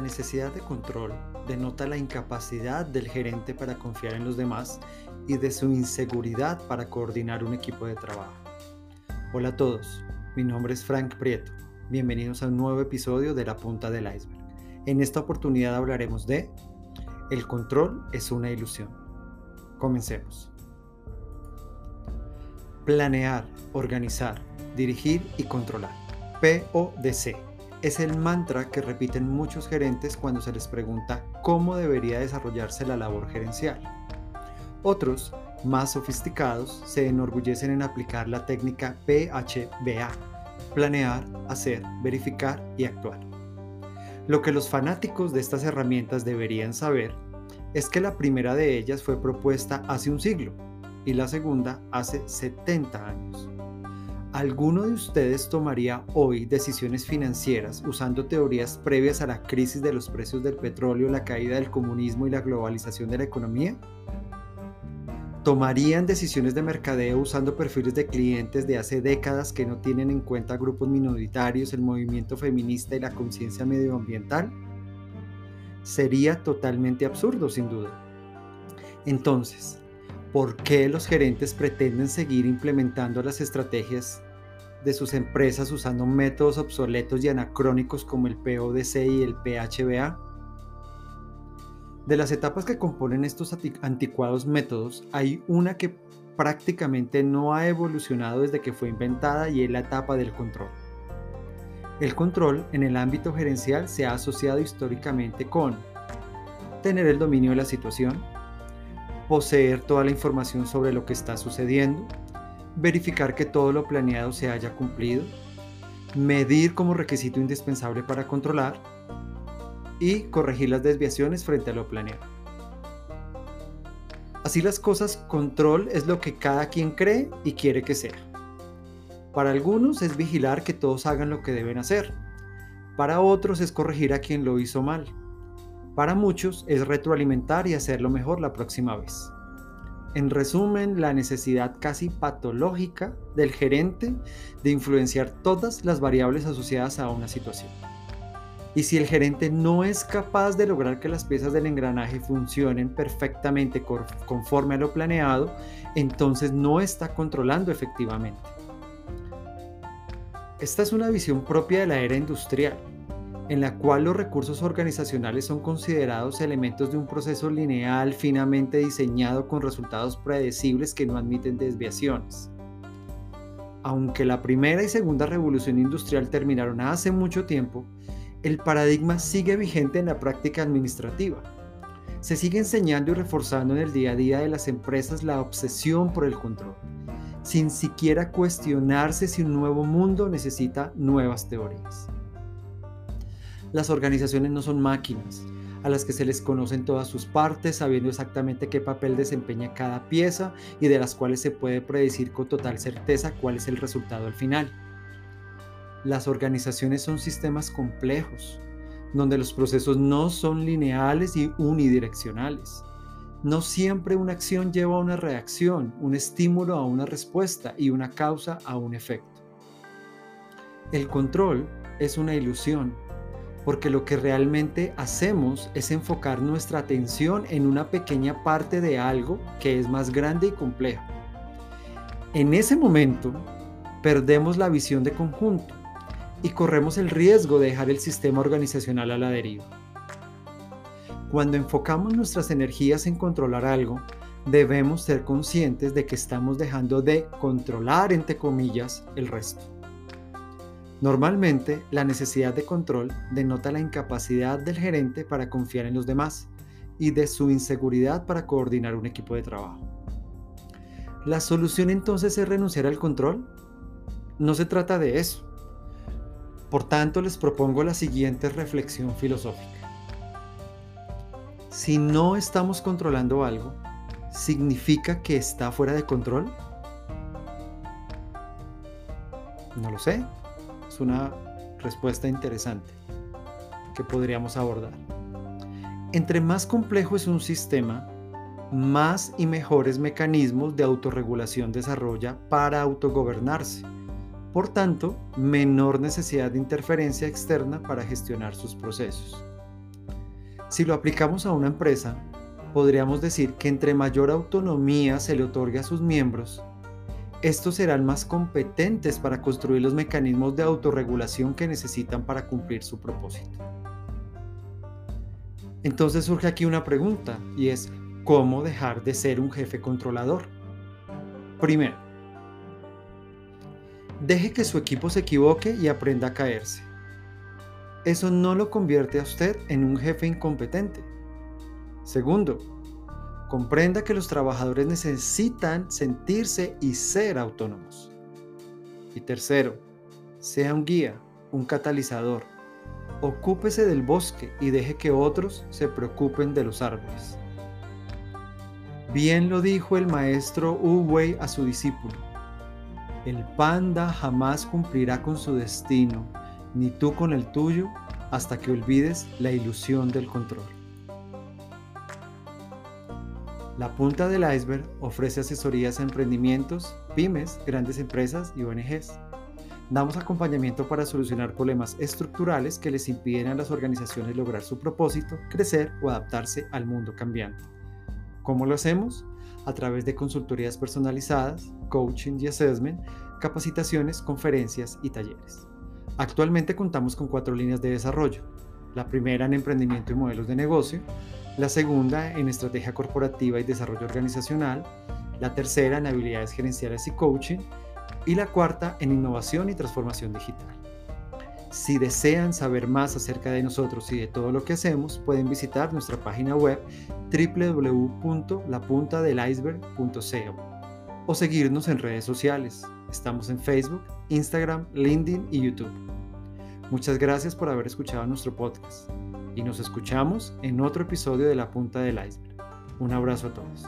Necesidad de control denota la incapacidad del gerente para confiar en los demás y de su inseguridad para coordinar un equipo de trabajo. Hola a todos, mi nombre es Frank Prieto. Bienvenidos a un nuevo episodio de La Punta del Iceberg. En esta oportunidad hablaremos de El control es una ilusión. Comencemos. Planear, organizar, dirigir y controlar. PODC es el mantra que repiten muchos gerentes cuando se les pregunta cómo debería desarrollarse la labor gerencial. Otros, más sofisticados, se enorgullecen en aplicar la técnica PHBA, planear, hacer, verificar y actuar. Lo que los fanáticos de estas herramientas deberían saber es que la primera de ellas fue propuesta hace un siglo y la segunda hace 70 años. ¿Alguno de ustedes tomaría hoy decisiones financieras usando teorías previas a la crisis de los precios del petróleo, la caída del comunismo y la globalización de la economía? ¿Tomarían decisiones de mercadeo usando perfiles de clientes de hace décadas que no tienen en cuenta grupos minoritarios, el movimiento feminista y la conciencia medioambiental? Sería totalmente absurdo, sin duda. Entonces, por qué los gerentes pretenden seguir implementando las estrategias de sus empresas usando métodos obsoletos y anacrónicos como el PODC y el PHBA. De las etapas que componen estos anticuados métodos, hay una que prácticamente no ha evolucionado desde que fue inventada y es la etapa del control. El control en el ámbito gerencial se ha asociado históricamente con tener el dominio de la situación, poseer toda la información sobre lo que está sucediendo, verificar que todo lo planeado se haya cumplido, medir como requisito indispensable para controlar y corregir las desviaciones frente a lo planeado. Así las cosas, control es lo que cada quien cree y quiere que sea. Para algunos es vigilar que todos hagan lo que deben hacer. Para otros es corregir a quien lo hizo mal. Para muchos es retroalimentar y hacerlo mejor la próxima vez. En resumen, la necesidad casi patológica del gerente de influenciar todas las variables asociadas a una situación. Y si el gerente no es capaz de lograr que las piezas del engranaje funcionen perfectamente conforme a lo planeado, entonces no está controlando efectivamente. Esta es una visión propia de la era industrial, en la cual los recursos organizacionales son considerados elementos de un proceso lineal finamente diseñado con resultados predecibles que no admiten desviaciones. Aunque la primera y segunda revolución industrial terminaron hace mucho tiempo, el paradigma sigue vigente en la práctica administrativa. Se sigue enseñando y reforzando en el día a día de las empresas la obsesión por el control, sin siquiera cuestionarse si un nuevo mundo necesita nuevas teorías. Las organizaciones no son máquinas a las que se les conocen todas sus partes, sabiendo exactamente qué papel desempeña cada pieza y de las cuales se puede predecir con total certeza cuál es el resultado al final. Las organizaciones son sistemas complejos, donde los procesos no son lineales y unidireccionales. No siempre una acción lleva a una reacción, un estímulo a una respuesta y una causa a un efecto. El control es una ilusión porque lo que realmente hacemos es enfocar nuestra atención en una pequeña parte de algo que es más grande y complejo. En ese momento, perdemos la visión de conjunto y corremos el riesgo de dejar el sistema organizacional a la deriva. Cuando enfocamos nuestras energías en controlar algo, debemos ser conscientes de que estamos dejando de controlar, entre comillas, el resto. Normalmente, la necesidad de control denota la incapacidad del gerente para confiar en los demás y de su inseguridad para coordinar un equipo de trabajo. ¿La solución entonces es renunciar al control? No se trata de eso. Por tanto, les propongo la siguiente reflexión filosófica. Si no estamos controlando algo, ¿significa que está fuera de control? No lo sé una respuesta interesante que podríamos abordar. Entre más complejo es un sistema, más y mejores mecanismos de autorregulación desarrolla para autogobernarse. Por tanto, menor necesidad de interferencia externa para gestionar sus procesos. Si lo aplicamos a una empresa, podríamos decir que entre mayor autonomía se le otorgue a sus miembros, estos serán más competentes para construir los mecanismos de autorregulación que necesitan para cumplir su propósito. Entonces surge aquí una pregunta y es, ¿cómo dejar de ser un jefe controlador? Primero, deje que su equipo se equivoque y aprenda a caerse. Eso no lo convierte a usted en un jefe incompetente. Segundo, comprenda que los trabajadores necesitan sentirse y ser autónomos. Y tercero, sea un guía, un catalizador. Ocúpese del bosque y deje que otros se preocupen de los árboles. Bien lo dijo el maestro Wu Wei a su discípulo. El panda jamás cumplirá con su destino, ni tú con el tuyo, hasta que olvides la ilusión del control. La punta del iceberg ofrece asesorías a emprendimientos, pymes, grandes empresas y ONGs. Damos acompañamiento para solucionar problemas estructurales que les impiden a las organizaciones lograr su propósito, crecer o adaptarse al mundo cambiante. ¿Cómo lo hacemos? A través de consultorías personalizadas, coaching y assessment, capacitaciones, conferencias y talleres. Actualmente contamos con cuatro líneas de desarrollo. La primera en emprendimiento y modelos de negocio, la segunda en estrategia corporativa y desarrollo organizacional, la tercera en habilidades gerenciales y coaching y la cuarta en innovación y transformación digital. Si desean saber más acerca de nosotros y de todo lo que hacemos, pueden visitar nuestra página web www.lapuntadeliceberg.co o seguirnos en redes sociales. Estamos en Facebook, Instagram, LinkedIn y YouTube. Muchas gracias por haber escuchado nuestro podcast y nos escuchamos en otro episodio de La Punta del Iceberg. Un abrazo a todos.